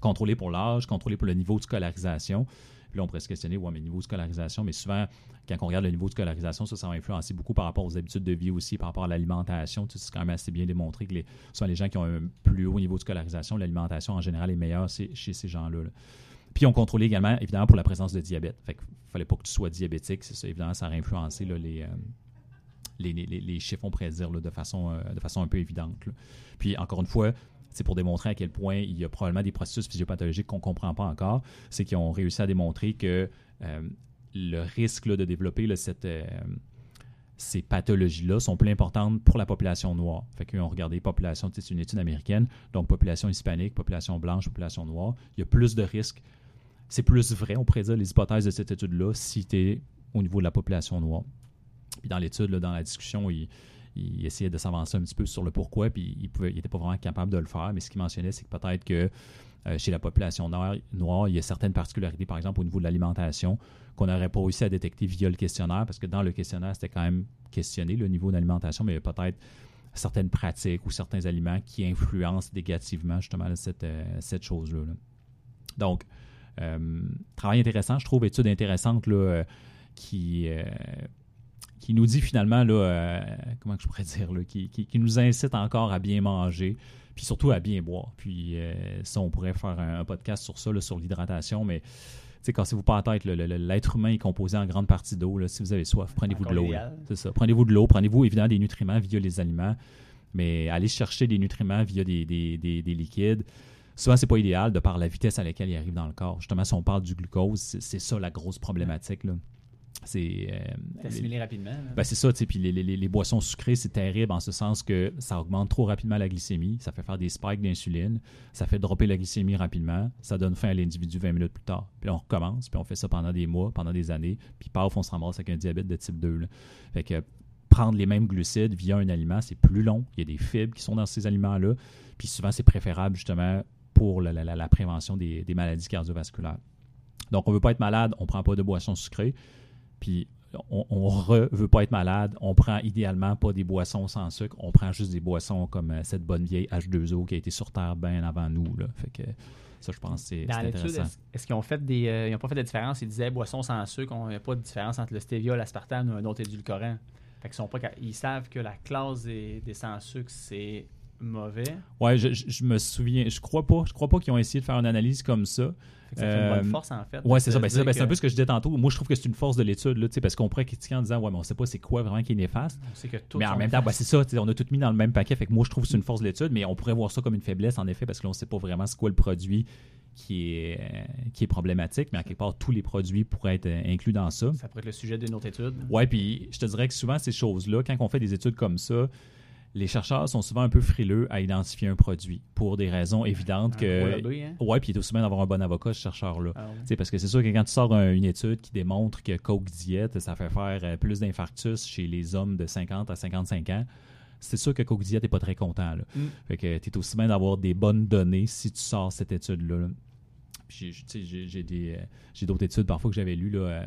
Contrôlé pour l'âge, contrôlé pour le niveau de scolarisation. Puis là, on pourrait se questionner, ouais, mais niveau de scolarisation, mais souvent, quand on regarde le niveau de scolarisation, ça, ça va influencer beaucoup par rapport aux habitudes de vie aussi, par rapport à l'alimentation. C'est quand même assez bien démontré que les, souvent les gens qui ont un plus haut niveau de scolarisation, l'alimentation en général est meilleure chez ces gens-là. Puis on contrôlait également, évidemment, pour la présence de diabète. Fait qu'il fallait pas que tu sois diabétique, ça. Évidemment, ça a influencé euh, les, les, les, chiffres, on pourrait dire, de, façon, euh, de façon un peu évidente. Puis encore une fois, c'est pour démontrer à quel point il y a probablement des processus physiopathologiques qu'on ne comprend pas encore. C'est qu'ils ont réussi à démontrer que euh, le risque de développer cette, euh, ces pathologies-là sont plus importantes pour la population noire. Fait qu'ils ont regardé population, c'est une étude américaine, donc population hispanique, population blanche, population noire. Il y a plus de risques. C'est plus vrai, on dire, les hypothèses de cette étude-là, si tu es au niveau de la population noire. Puis dans l'étude, dans la discussion, il, il essayait de s'avancer un petit peu sur le pourquoi, puis il n'était pas vraiment capable de le faire. Mais ce qu'il mentionnait, c'est que peut-être que euh, chez la population noire, noire, il y a certaines particularités, par exemple au niveau de l'alimentation, qu'on n'aurait pas réussi à détecter via le questionnaire, parce que dans le questionnaire, c'était quand même questionné le niveau d'alimentation, mais il y a peut-être certaines pratiques ou certains aliments qui influencent négativement justement cette, euh, cette chose-là. Donc, euh, travail intéressant, je trouve, étude intéressante là, qui qui nous dit finalement, là, euh, comment je pourrais dire, là, qui, nous incite encore à bien manger, puis surtout à bien boire. Puis euh, ça, on pourrait faire un, podcast sur ça, sur l'hydratation, mais cassez-vous pas la tête, l'être humain est composé en grande partie d'eau. Si vous avez soif, prenez-vous de l'eau. C'est ça. Prenez-vous de l'eau, prenez-vous évidemment des nutriments via les aliments, mais allez chercher des nutriments via des, des, liquides. Souvent, c'est pas idéal de par la vitesse à laquelle ils arrivent dans le corps. Justement, si on parle du glucose, c'est ça la grosse problématique. Là. C'est euh, assimilé rapidement. Ben c'est ça, tu sais. Puis les, les, boissons sucrées, c'est terrible en ce sens que ça augmente trop rapidement la glycémie, ça fait faire des spikes d'insuline, ça fait dropper la glycémie rapidement, ça donne fin à l'individu 20 minutes plus tard. Puis on recommence, puis on fait ça pendant des mois, pendant des années, puis paf, on se ramasse avec un diabète de type 2. Fait que prendre les mêmes glucides via un aliment, c'est plus long. Il y a des fibres qui sont dans ces aliments-là, puis souvent c'est préférable justement pour la, la, prévention des, des maladies cardiovasculaires. Donc, on ne veut pas être malade, on ne prend pas de boissons sucrées. Puis on, ne veut pas être malade, on prend idéalement pas des boissons sans sucre, on prend juste des boissons comme euh, cette bonne vieille H2O qui a été sur Terre bien avant nous. Là. Fait que ça, je pense c'est Dans l'étude, est-ce, qu'ils ont fait des. Euh, ils n'ont pas fait de différence? Ils disaient boissons sans sucre, on n'a pas de différence entre le stevia, l'aspartame ou un autre édulcorant. Fait qu'ils sont pas, ils savent que la classe des, des sans sucre, c'est mauvais. Ouais, je, je, me souviens, je crois pas, je crois pas qu'ils ont essayé de faire une analyse comme ça. Ça fait une bonne euh, force en fait. Ouais, c'est ça. Ben, ben, c'est un peu ce que je disais tantôt. Moi, je trouve que c'est une force de l'étude, parce qu'on pourrait critiquer en disant, ouais, mais on sait pas c'est quoi vraiment qui est néfaste. On sait que tout mais en même temps, ben, c'est ça. On a tout mis dans le même paquet. Fait que moi, je trouve que c'est une force de l'étude, mais on pourrait voir ça comme une faiblesse en effet, parce que là, on sait pas vraiment c'est quoi le produit qui est, qui est problématique, mais à quelque part, tous les produits pourraient être inclus dans ça. Ça pourrait être le sujet d'une autre étude. Ouais, puis je te dirais que souvent, ces choses-là, quand on fait des études comme ça, les chercheurs sont souvent un peu frileux à identifier un produit pour des raisons évidentes que. Hein? Ouais, puis il est aussi bien d'avoir un bon avocat, ce chercheur-là. Ah parce que c'est sûr que quand tu sors une étude qui démontre que Coke Diet, ça fait faire euh, plus d'infarctus chez les hommes de 50 à 55 ans, c'est sûr que Coke Diet n'est pas très content. Là. Mm. Fait que tu es aussi bien d'avoir des bonnes données si tu sors cette étude-là. Puis j'ai euh, j'ai d'autres études parfois que j'avais lues. Là,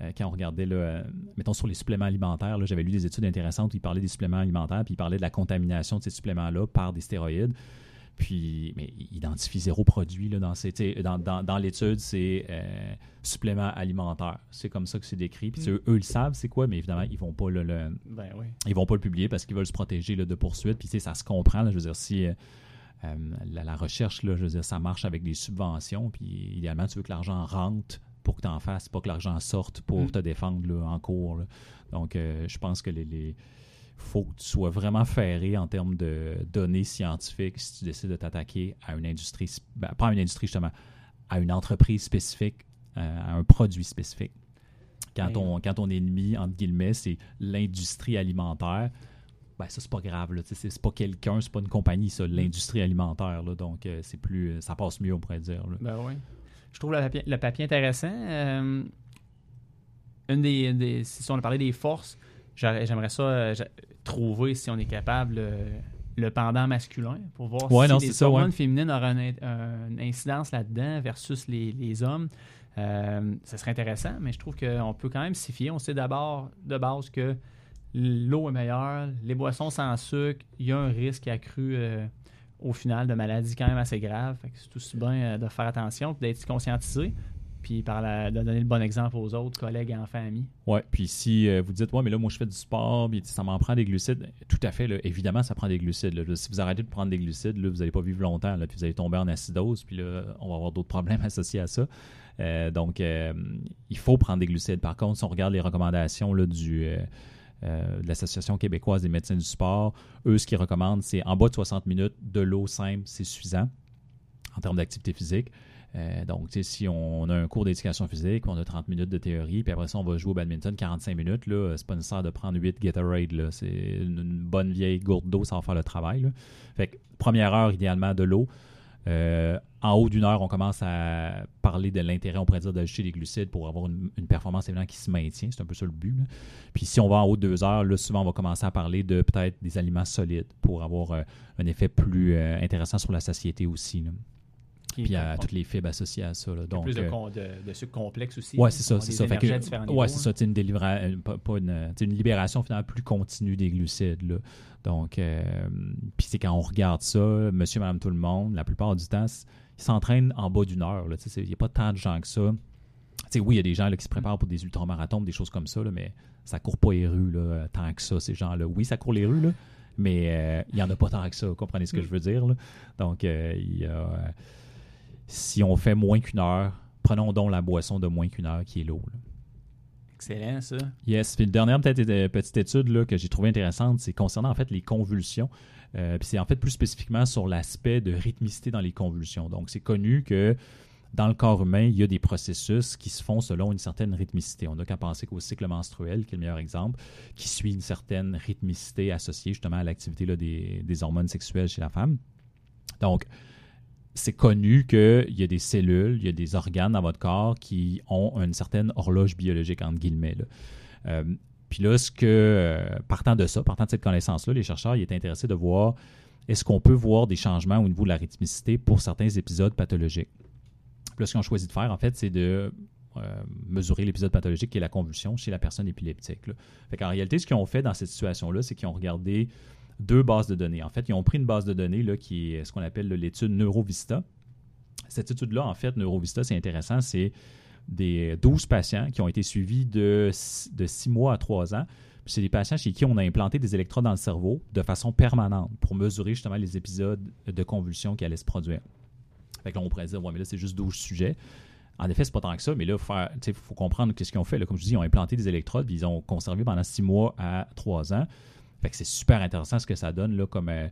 euh, euh, quand on regardait, là, euh, mettons, sur les suppléments alimentaires, j'avais lu des études intéressantes où ils parlaient des suppléments alimentaires, puis ils parlaient de la contamination de ces suppléments-là par des stéroïdes. Puis, mais ils identifient zéro produit là, dans, dans, dans, l'étude, c'est euh, supplément alimentaire. C'est comme ça que c'est décrit. Puis mm. eux, ils savent c'est quoi, mais évidemment, ils vont pas le, ben ils vont pas le publier parce qu'ils veulent se protéger là, de poursuites. Puis ça se comprend. Là, je veux dire, si la, la, recherche, là, je veux dire, ça marche avec des subventions, puis idéalement, tu veux que l'argent rentre pour que tu en fasses, pas que l'argent sorte pour mm. te défendre en cours. Donc, euh, je pense que les, faut que tu sois vraiment ferré en termes de données scientifiques si tu décides de t'attaquer à une industrie, ben, pas à une industrie justement, à une entreprise spécifique, euh, à un produit spécifique. Quand, Ouais. ton, quand ton ennemi, entre guillemets, c'est l'industrie alimentaire, ben ça, c'est pas grave. là. C'est c'est pas quelqu'un, c'est pas une compagnie, ça, l'industrie alimentaire. là. donc, euh, c'est plus, ça passe mieux, on pourrait dire. là. Ben oui. Je trouve le papier, le papier intéressant. Euh, une des, des- si on a parlé des forces, j'aimerais ça euh, trouver si on est capable euh, le pendant masculin pour voir Ouais, si non, les c'est ça, hormones ouais. féminines une incidence là-dedans versus les, les hommes. Euh, ça serait intéressant, mais je trouve qu'on peut quand même s'y fier. On sait d'abord de base que l'eau est meilleure, les boissons sans sucre, il y a un risque accru euh, au final de maladie quand même assez grave. Fait que c'est aussi bien euh, de faire attention, d'être conscientisé, puis par la, de donner le bon exemple aux autres collègues, enfants, amis. Ouais, puis si euh, vous dites, ouais, mais là, moi, je fais du sport, puis ça m'en prend des glucides, tout à fait, là, évidemment, ça prend des glucides. Si vous arrêtez de prendre des glucides, là, vous n'allez pas vivre longtemps, là, puis vous allez tomber en acidose, puis là, on va avoir d'autres problèmes associés à ça. Euh, donc, il faut prendre des glucides. Par contre, si on regarde les recommandations là, du, euh, de l'Association québécoise des médecins du sport, eux, ce qu'ils recommandent, c'est en bas de 60 minutes, de l'eau simple, c'est suffisant en termes d'activité physique. Euh, donc, si on a un cours d'éducation physique, on a 30 minutes de théorie, puis après ça, on va jouer au badminton 45 minutes, là, c'est pas nécessaire de prendre 8 Gatorade. C'est une, bonne vieille gourde d'eau, ça va faire le travail. Fait que, première heure, idéalement, de l'eau. Euh, en haut d'une heure, on commence à parler de l'intérêt, on pourrait dire, d'ajouter des glucides pour avoir une, performance évidemment qui se maintient. C'est un peu ça le but. Puis si on va en haut de deux heures, là, souvent, on va commencer à parler de peut-être des aliments solides pour avoir euh, un effet plus euh, intéressant sur la satiété aussi. Puis à toutes les fibres associées à ça. là. Donc, plus de, euh, de, de sucre complexe aussi. Hein, c'est ça, c'est ça. Fait que- ouais, c'est ça. Une, délivra- une- pas, pas une, tu sais, une libération finalement plus continue des glucides. là. Donc, euh, puis c'est quand on regarde ça, monsieur, madame, tout le monde, la plupart du temps, ils s'entraînent en bas d'une heure. Il n'y a pas tant de gens que ça. Tu sais, oui, il y a des gens là, qui se préparent pour des ultramarathons, des choses comme ça, là, mais ça court pas les rues là, tant que ça, ces gens-là. Oui, ça court les rues, là, mais euh, il n'y en a pas tant que ça. Vous comprenez ce que Mm. je veux dire? là? Donc, euh, il y a, euh, si on fait moins qu'une heure, prenons donc la boisson de moins qu'une heure qui est l'eau. Excellent, ça. Yes. Puis une dernière peut-être euh, petite étude là, que j'ai trouvée intéressante, c'est concernant en fait les convulsions. Euh, puis c'est en fait plus spécifiquement sur l'aspect de rythmicité dans les convulsions. Donc c'est connu que dans le corps humain, il y a des processus qui se font selon une certaine rythmicité. On n'a qu'à penser qu'au cycle menstruel, qui est le meilleur exemple, qui suit une certaine rythmicité associée justement à l'activité là, des, des hormones sexuelles chez la femme. Donc, c'est connu qu'il y a des cellules, il y a des organes dans votre corps qui ont une certaine horloge biologique, entre guillemets. Euh, puis là, ce que, euh, partant de ça, partant de cette connaissance-là, les chercheurs ils étaient intéressés de voir est-ce qu'on peut voir des changements au niveau de la rythmicité pour certains épisodes pathologiques? Là, ce qu'ils ont choisi de faire, en fait, c'est de euh, mesurer l'épisode pathologique qui est la convulsion chez la personne épileptique. Fait qu'en réalité, ce qu'ils ont fait dans cette situation-là, c'est qu'ils ont regardé deux bases de données. En fait, ils ont pris une base de données là, qui est ce qu'on appelle l'étude NeuroVista. Cette étude-là, en fait, NeuroVista, c'est intéressant, c'est des 12 patients qui ont été suivis de, de 6 mois à 3 ans. C'est des patients chez qui on a implanté des électrodes dans le cerveau de façon permanente pour mesurer justement les épisodes de convulsions qui allaient se produire. Fait que là, on pourrait dire, ouais, mais là, c'est juste 12 sujets. En effet, c'est pas tant que ça, mais là, il faut comprendre qu'est-ce qu'ils ont fait. Comme je dis, ils ont implanté des électrodes, puis ils ont conservé pendant 6 mois à 3 ans. Fait que c'est super intéressant ce que ça donne, là, comme euh,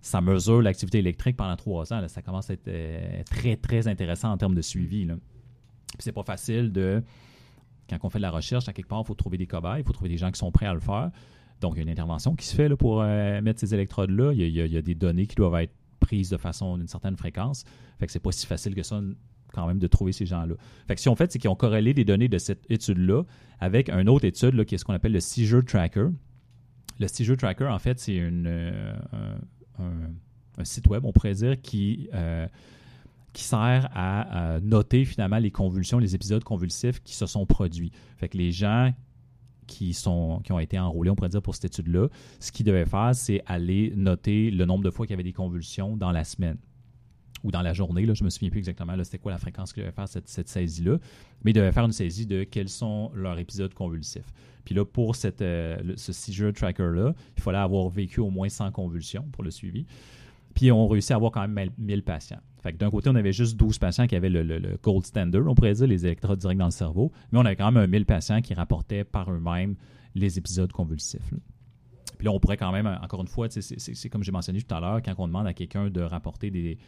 ça mesure l'activité électrique pendant 3 ans. ça commence à être euh, très, très intéressant en termes de suivi. Là. Puis c'est pas facile de. Quand on fait de la recherche, à quelque part, il faut trouver des cobayes, il faut trouver des gens qui sont prêts à le faire. Donc, il y a une intervention qui se fait pour euh, mettre ces électrodes-là. Il y, a, des données qui doivent être prises de façon d'une certaine fréquence. Fait que c'est pas si facile que ça quand même de trouver ces gens-là. Fait que qu'ils ont fait, c'est qu'ils ont corrélé des données de cette étude-là avec une autre étude là, qui est ce qu'on appelle le Seizure Tracker. Le Seizure Tracker, en fait, c'est euh, un, site web, on pourrait dire, qui, euh, sert à, noter finalement les convulsions, les épisodes convulsifs qui se sont produits. Fait que les gens qui, qui ont été enrôlés, on pourrait dire, pour cette étude-là, ce qu'ils devaient faire, c'est aller noter le nombre de fois qu'il y avait des convulsions dans la semaine ou dans la journée. Là, je me souviens plus exactement c'était quoi la fréquence qu'ils devaient faire cette, cette saisie-là. Mais ils devaient faire une saisie de quels sont leurs épisodes convulsifs. Puis là, pour cette, euh, ce seizure tracker-là, il fallait avoir vécu au moins 100 convulsions pour le suivi. Puis on réussit à avoir quand même 1000 patients. Fait que d'un côté, on avait juste 12 patients qui avaient le, le- gold standard, on pourrait dire, les électrodes directs dans le cerveau. Mais on avait quand même un 1000 patients qui rapportaient par eux-mêmes les épisodes convulsifs. Puis là, on pourrait quand même, encore une fois, c'est comme j'ai mentionné tout à l'heure, quand on demande à quelqu'un de rapporter des,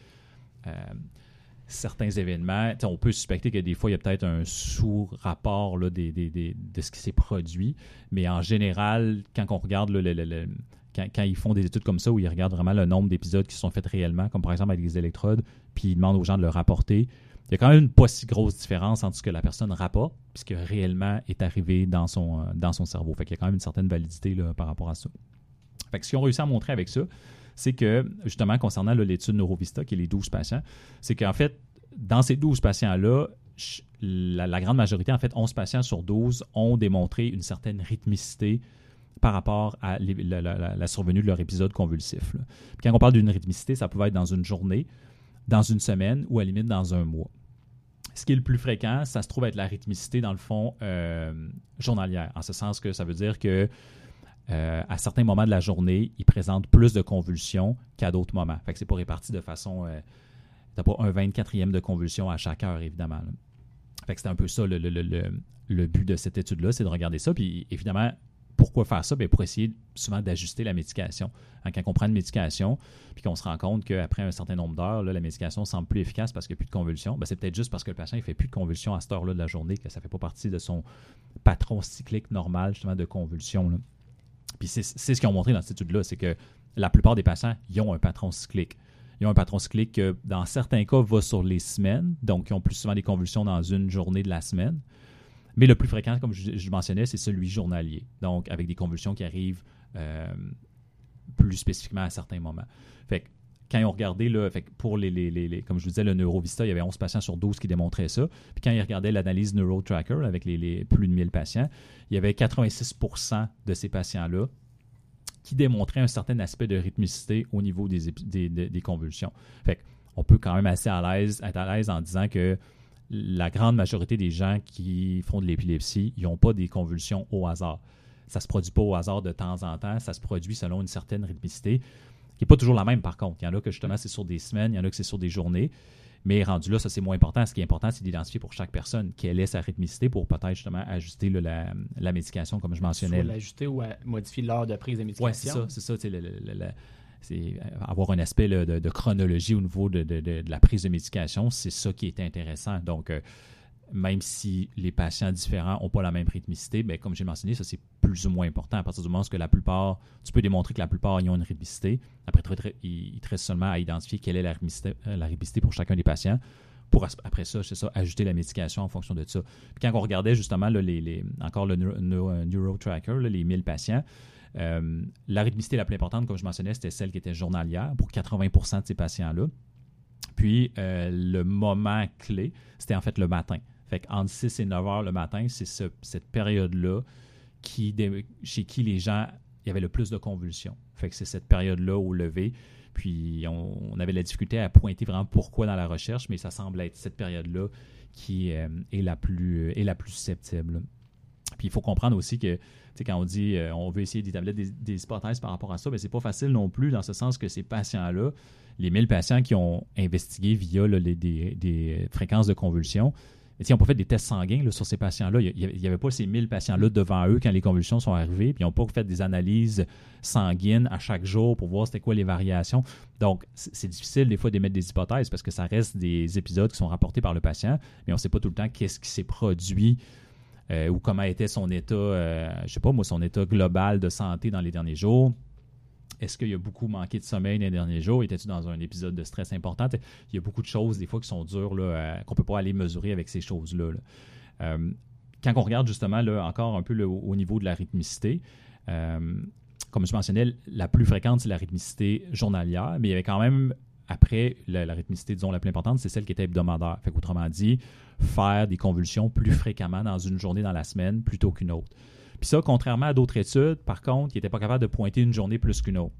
certains événements. On peut suspecter que des fois, il y a peut-être un sous-rapport de ce qui s'est produit. Mais en général, quand on regarde le- quand, ils font des études comme ça, où ils regardent vraiment le nombre d'épisodes qui sont faits réellement, comme par exemple avec les électrodes, puis ils demandent aux gens de le rapporter, il y a quand même une pas si grosse différence entre ce que la personne rapporte et ce qui réellement est arrivé dans son, euh, dans son cerveau. Fait qu'il y a quand même une certaine validité par rapport à ça. Fait que ce qu'ils ont réussi à montrer avec ça, c'est que, justement, concernant l'étude Neurovista, qui est les 12 patients, c'est qu'en fait, dans ces 12 patients-là, la, la grande majorité, en fait, 11 patients sur 12 ont démontré une certaine rythmicité par rapport à la, survenue de leur épisode convulsif. là. Quand on parle d'une rythmicité, ça pouvait être dans une journée, dans une semaine ou à la limite dans un mois. Ce qui est le plus fréquent, ça se trouve être la rythmicité, dans le fond, euh, journalière. En ce sens que ça veut dire que euh, à certains moments de la journée, ils présentent plus de convulsions qu'à d'autres moments. Fait que c'est pas réparti de façon. Euh, t'as pas un 24e de convulsion à chaque heure, évidemment. là. Fait que c'est un peu ça le, le- le- le- but de cette étude-là, c'est de regarder ça. Puis évidemment, pourquoi faire ça? Bien, pour essayer souvent d'ajuster la médication. Hein, quand on prend une médication, puis qu'on se rend compte qu'après un certain nombre d'heures, la médication semble plus efficace parce qu'il n'y a plus de convulsions, ben, c'est peut-être juste parce que le patient ne fait plus de convulsions à cette heure-là de la journée, que ça ne fait pas partie de son patron cyclique normal, justement, de convulsions. Puis c'est ce qu'ils ont montré dans cette étude-là, c'est que la plupart des patients, ils ont un patron cyclique. Ils ont un patron cyclique qui, dans certains cas, va sur les semaines, donc ils ont plus souvent des convulsions dans une journée de la semaine. Mais le plus fréquent, comme je, je mentionnais, c'est celui journalier, donc avec des convulsions qui arrivent euh, plus spécifiquement à certains moments. Fait que quand ils ont regardé, les, les- comme je vous disais, le Neurovista, il y avait 11 patients sur 12 qui démontraient ça. Puis quand ils regardaient l'analyse NeuroTracker avec les, plus de 1000 patients, il y avait 86% de ces patients-là qui démontraient un certain aspect de rythmicité au niveau des convulsions. Fait on peut quand même assez à l'aise, être à l'aise en disant que la grande majorité des gens qui font de l'épilepsie, ils n'ont pas des convulsions au hasard. Ça ne se produit pas au hasard de temps en temps, ça se produit selon une certaine rythmicité, qui n'est pas toujours la même par contre. Il y en a que justement c'est sur des semaines, il y en a que c'est sur des journées. Mais rendu là, ça c'est moins important. Ce qui est important, c'est d'identifier pour chaque personne quelle est sa rythmicité pour peut-être justement ajuster là, la, la médication, comme je mentionnais. L'ajuster ou modifier l'heure de prise de médication. Oui, c'est ça, c'est ça. le- le- le- c'est euh, avoir un aspect là, de, de chronologie au niveau de, de- de- de la prise de médication, c'est ça qui est intéressant. Donc, euh, même si les patients différents n'ont pas la même rythmicité, ben, comme j'ai mentionné, ça c'est plus ou moins important. À partir du moment où la plupart, tu peux démontrer que la plupart ont une rythmicité, après il te reste seulement à identifier quelle est la rythmicité, euh, la rythmicité pour chacun des patients. Pour après ça, c'est ça, ajouter la médication en fonction de ça. Puis quand on regardait justement les, les- encore le neuro, là, les 1000 patients, euh, la rythmicité la plus importante, comme je mentionnais, c'était celle qui était journalière pour 80% de ces patients-là. Puis euh, le moment clé, c'était en fait le matin. Fait qu'entre 6 et 9 heures le matin, c'est ce- cette période-là chez qui les gens il y avait le plus de convulsions. Fait c'est cette période-là au lever. Puis on, avait la difficulté à pointer vraiment pourquoi dans la recherche, mais ça semble être cette période-là qui euh, est, la plus, susceptible. Puis il faut comprendre aussi que quand on dit euh, on veut essayer d'établir des, des hypothèses par rapport à ça, mais c'est pas facile non plus dans ce sens que ces patients-là, les 1000 patients qui ont investigué via les- des fréquences de convulsions, mais ils n'ont pas des tests sanguins sur ces patients-là. Il n'y avait pas ces 1000 patients-là devant eux quand les convulsions sont arrivées, puis ils n'ont pas fait des analyses sanguines à chaque jour pour voir c'était quoi les variations. Donc, c'est c'est difficile des fois d'émettre des hypothèses parce que ça reste des épisodes qui sont rapportés par le patient, mais on ne sait pas tout le temps qu'est-ce qui s'est produit euh, ou comment était son état, euh, je sais pas moi, son état global de santé dans les derniers jours. Est-ce qu'il a beaucoup manqué de sommeil les derniers jours? Était-tu dans un épisode de stress important? Il y a beaucoup de choses, des fois, qui sont dures, qu'on ne peut pas aller mesurer avec ces choses-là. là. Euh, quand on regarde justement, là, encore un peu au niveau de la rythmicité, euh, comme je mentionnais, la plus fréquente, c'est la rythmicité journalière, mais il y avait quand même, après, la, la rythmicité, disons, la plus importante, c'est celle qui était hebdomadaire. Fait qu'autrement dit, faire des convulsions plus fréquemment dans une journée dans la semaine plutôt qu'une autre. Puis ça, contrairement à d'autres études, par contre, qui n'étaient pas capables de pointer une journée plus qu'une autre.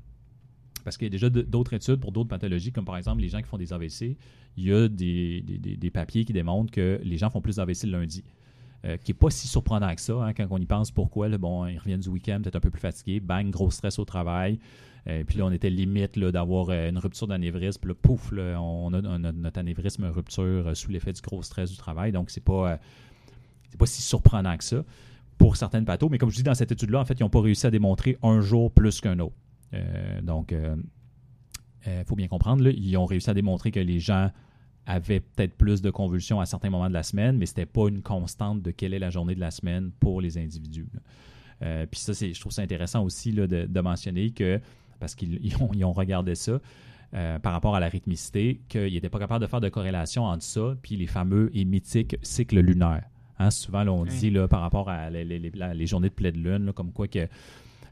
Parce qu'il y a déjà d'autres études pour d'autres pathologies, comme par exemple les gens qui font des AVC. Il y a des, papiers qui démontrent que les gens font plus d'AVC le lundi. Euh, qui n'est pas si surprenant que ça, hein, quand on y pense pourquoi. bon, ils reviennent du week-end, peut-être un peu plus fatigués, bang, gros stress au travail. Euh, puis là, on était limite d'avoir euh, une rupture d'anévrisme. Puis là, pouf, on a, notre anévrisme rupture euh, sous l'effet du gros stress du travail. Donc, c'est pas, euh, c'est pas si surprenant que ça pour certaines pathos. Mais comme je dis dans cette étude-là, en fait, ils n'ont pas réussi à démontrer un jour plus qu'un autre. Euh, donc, il faut bien comprendre, ils ont réussi à démontrer que les gens avaient peut-être plus de convulsions à certains moments de la semaine, mais c'était pas une constante de quelle est la journée de la semaine pour les individus. Euh, puis ça, je trouve ça intéressant aussi de, mentionner que, parce qu'ils ont, regardé ça, euh, par rapport à la rythmicité, qu'ils n'étaient pas capables de faire de corrélation entre ça puis les fameux et mythiques cycles lunaires. Hein, souvent, on dit là, par rapport à les, journées de pleine lune, comme quoi que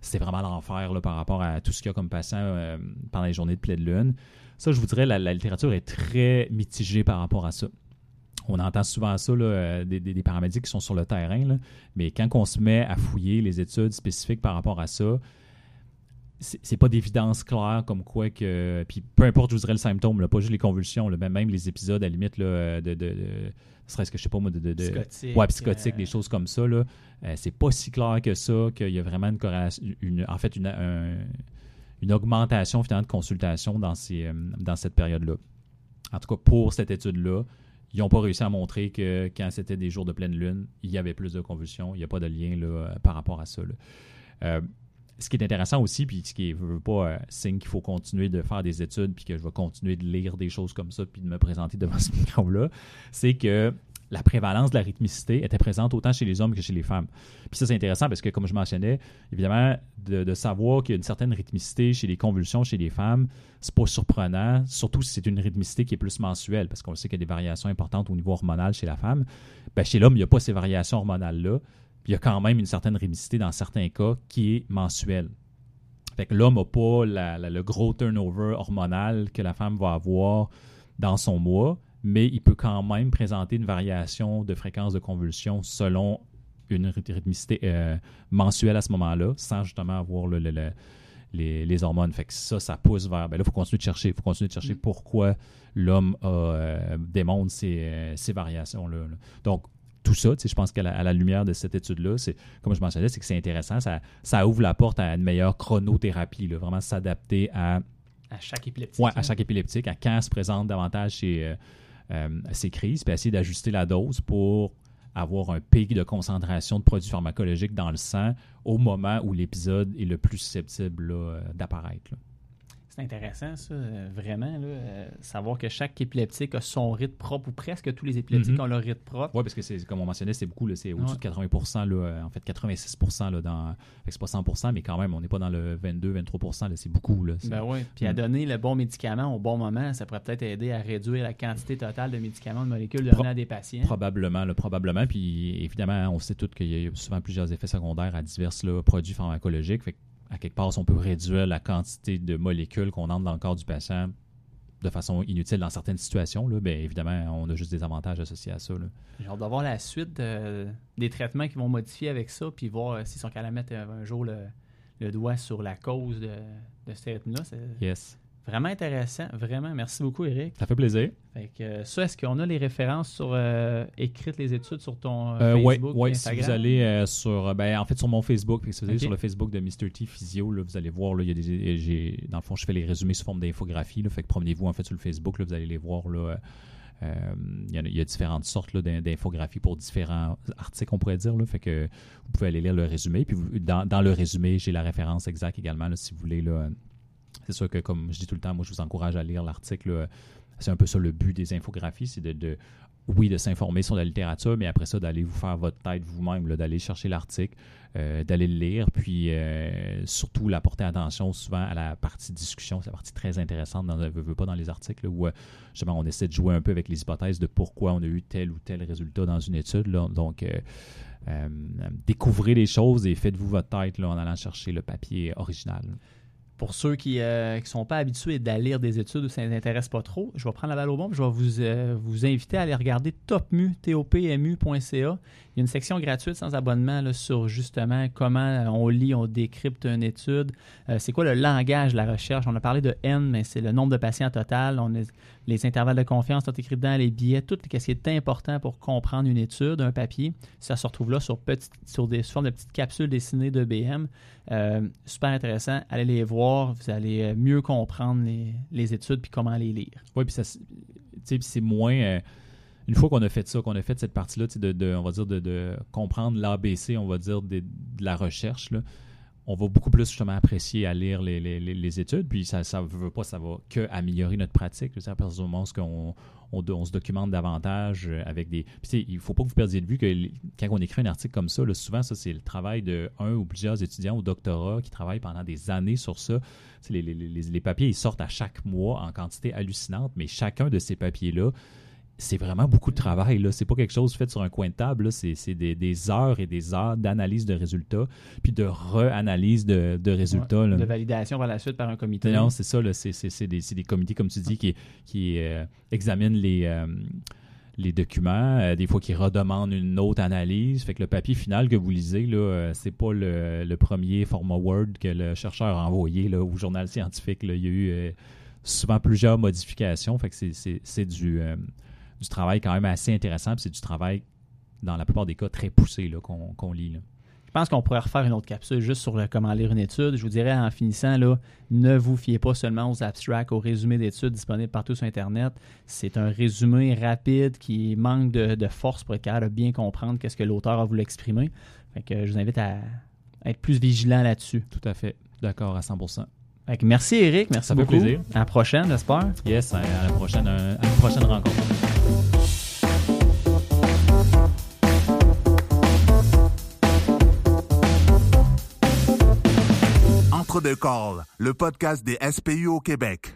c'est vraiment l'enfer par rapport à tout ce qu'il y a comme patient euh, pendant les journées de pleine lune. Ça, je vous dirais, la, littérature est très mitigée par rapport à ça. On entend souvent ça, euh, des, paramédics qui sont sur le terrain, mais quand on se met à fouiller les études spécifiques par rapport à ça, c'est pas d'évidence claire comme quoi que. Puis peu importe, je vous dirais le symptôme, pas juste les convulsions, même les épisodes à la limite de, de, serait-ce que je sais pas moi, de. de, psychotique. Ouais, psychotique, des euh. choses comme ça. Là. Euh, c'est pas si clair que ça, qu'il y a vraiment une corrélation. Une, en fait, une, une augmentation finalement de consultation dans, ces, euh, dans cette période-là. En tout cas, pour cette étude-là, ils n'ont pas réussi à montrer que quand c'était des jours de pleine lune, il y avait plus de convulsions. Il n'y a pas de lien là, par rapport à ça. Euh, ce qui est intéressant aussi, puis ce qui est pas euh, signe qu'il faut continuer de faire des études, puis que je vais continuer de lire des choses comme ça, puis de me présenter devant ce micro-là, c'est que la prévalence de la rythmicité était présente autant chez les hommes que chez les femmes. Puis ça, c'est intéressant parce que, comme je mentionnais, évidemment, de, savoir qu'il y a une certaine rythmicité chez les convulsions chez les femmes, c'est pas surprenant, surtout si c'est une rythmicité qui est plus mensuelle, parce qu'on sait qu'il y a des variations importantes au niveau hormonal chez la femme. Ben, chez l'homme, il n'y a pas ces variations hormonales-là. Il y a quand même une certaine rythmicité dans certains cas qui est mensuelle. Fait que l'homme n'a pas le gros turnover hormonal que la femme va avoir dans son mois, mais il peut quand même présenter une variation de fréquence de convulsion selon une rythmicité euh, mensuelle à ce moment-là, sans justement avoir les, hormones. Fait que ça, ça pousse vers. Ben là, il faut continuer de chercher. Il faut continuer de chercher mm. pourquoi l'homme euh, démontre ces, euh, ces variations-là. Donc, tout ça, je pense qu'à la, lumière de cette étude-là, c'est comme je mentionnais, c'est que c'est intéressant. Ça, ça ouvre la porte à une meilleure chronothérapie, vraiment s'adapter à. À chaque épileptique. Oui, à chaque épileptique, à quand se présente davantage chez euh, ces crises, puis essayer d'ajuster la dose pour avoir un pic de concentration de produits pharmacologiques dans le sang au moment où l'épisode est le plus susceptible d'apparaître. C'est intéressant, ça, euh, vraiment, là, euh, savoir que chaque épileptique a son rythme propre, ou presque tous les épileptiques mhm. ont leur rythme propre. Oui, parce que, c'est, comme on mentionnait, c'est beaucoup, c'est au-dessus de 80 là, euh, en fait 86 là, dans, c'est pas 100% mais quand même, on n'est pas dans le 22-23% c'est beaucoup. Là, ben oui, puis à mm. donner le bon médicament au bon moment, ça pourrait peut-être aider à réduire la quantité totale de médicaments, de molécules donnés à des patients. Probablement, probablement, puis évidemment, on sait tous qu'il y a souvent plusieurs effets secondaires à divers produits pharmacologiques, fait à quelque part, si on peut réduire la quantité de molécules qu'on entre dans le corps du patient de façon inutile dans certaines situations, là, bien évidemment, on a juste des avantages associés à ça. J'ai hâte de voir la suite des traitements qui vont modifier avec ça, puis voir euh, s'ils sont capables de mettre un jour le, doigt sur la cause de, de ce traitement-là. Yes. Vraiment intéressant, vraiment. Merci beaucoup, Eric. Ça fait plaisir. Fait que, euh, ça, est-ce qu'on a les références sur euh, écrites les études sur ton euh, Facebook Oui, ouais, si vous allez sur, ben, en fait, sur mon Facebook, si vous allez sur le Facebook de Mr. T Physio, là, vous allez voir, là, il y a des, j'ai, dans le fond, je fais les résumés sous forme d'infographie. Fait que promenez-vous en fait sur le Facebook, là, vous allez les voir. Là, il, y a, différentes sortes d'infographies pour différents articles, on pourrait dire. Là, fait que vous pouvez aller lire le résumé. Puis dans, dans, le résumé, j'ai la référence exacte également, là, si vous voulez. C'est sûr que, comme je dis tout le temps, moi, je vous encourage à lire l'article. C'est un peu ça le but des infographies, c'est de, oui, de s'informer sur la littérature, mais après ça, d'aller vous faire votre tête vous-même, d'aller chercher l'article, euh, d'aller le lire, puis euh, surtout la porter attention souvent à la partie discussion. C'est la partie très intéressante dans veut, pas dans les articles où euh, justement on essaie de jouer un peu avec les hypothèses de pourquoi on a eu tel ou tel résultat dans une étude. Donc, découvrez les choses et faites-vous votre tête en allant chercher le papier original pour ceux qui ne euh, sont pas habitués à lire des études ou ça ne les intéresse pas trop, je vais prendre la balle au bon je vais vous, euh, vous inviter à aller regarder topmu, topmu.ca. Il y a une section gratuite sans abonnement là, sur justement comment on lit, on décrypte une étude. Euh, c'est quoi le langage de la recherche? On a parlé de N, mais c'est le nombre de patients total. Les intervalles de confiance sont écrits dans les billets, tout ce qui est important pour comprendre une étude, un papier. Ça se retrouve là sur, sur des sur de petites capsules dessinées de BM. Euh, super intéressant. Allez les voir. Vous allez euh, mieux comprendre les, études puis comment les lire. Oui, puis c'est moins. Euh, une fois qu'on a fait ça, qu'on a fait cette partie-là, de, on va dire, de, comprendre l'ABC, on va dire, de, la recherche, là, on va beaucoup plus justement apprécier à lire les, études, puis ça ne veut pas, ça va que améliorer notre pratique. C'est à partir du moment où on, se documente davantage euh, avec des. Puis il ne faut pas que vous perdiez de vue que quand on écrit un article comme ça, souvent, ça, c'est le travail de un ou plusieurs étudiants au doctorat qui travaillent pendant des années sur ça. Les- les papiers, ils sortent à chaque mois en quantité hallucinante, mais chacun de ces papiers-là, c'est vraiment beaucoup de travail. Là. C'est pas quelque chose fait sur un coin de table. C'est, des, des heures et des heures d'analyse de résultats, puis de re-analyse de, de résultats. là. De validation par la suite par un comité. Non, c'est ça. C'est, des, des comités, comme tu dis, qui, qui euh, examinent les, euh, les documents, euh, des fois qui redemandent une autre analyse. Fait que le papier final que vous lisez, là, c'est pas le, le premier format Word que le chercheur a envoyé là, au journal scientifique. là. Il y a eu souvent plusieurs modifications. Fait que c'est, du, du travail quand même assez intéressant. puis c'est du travail, dans la plupart des cas, très poussé qu'on, lit. là. Je pense qu'on pourrait refaire une autre capsule juste sur le comment lire une étude. Je vous dirais en finissant, là, ne vous fiez pas seulement aux abstracts, aux résumés d'études disponibles partout sur Internet. C'est un résumé rapide qui manque de, de force pour être capable de bien comprendre qu'est-ce que l'auteur a voulu exprimer. Fait que je vous invite à être plus vigilant là-dessus. Tout à fait. D'accord à 100%. Fait que merci Eric, merci Ça fait beaucoup. plaisir. À la prochaine, j'espère. Yes, à la prochaine, à la prochaine rencontre. Deux calls, le podcast des SPU au Québec.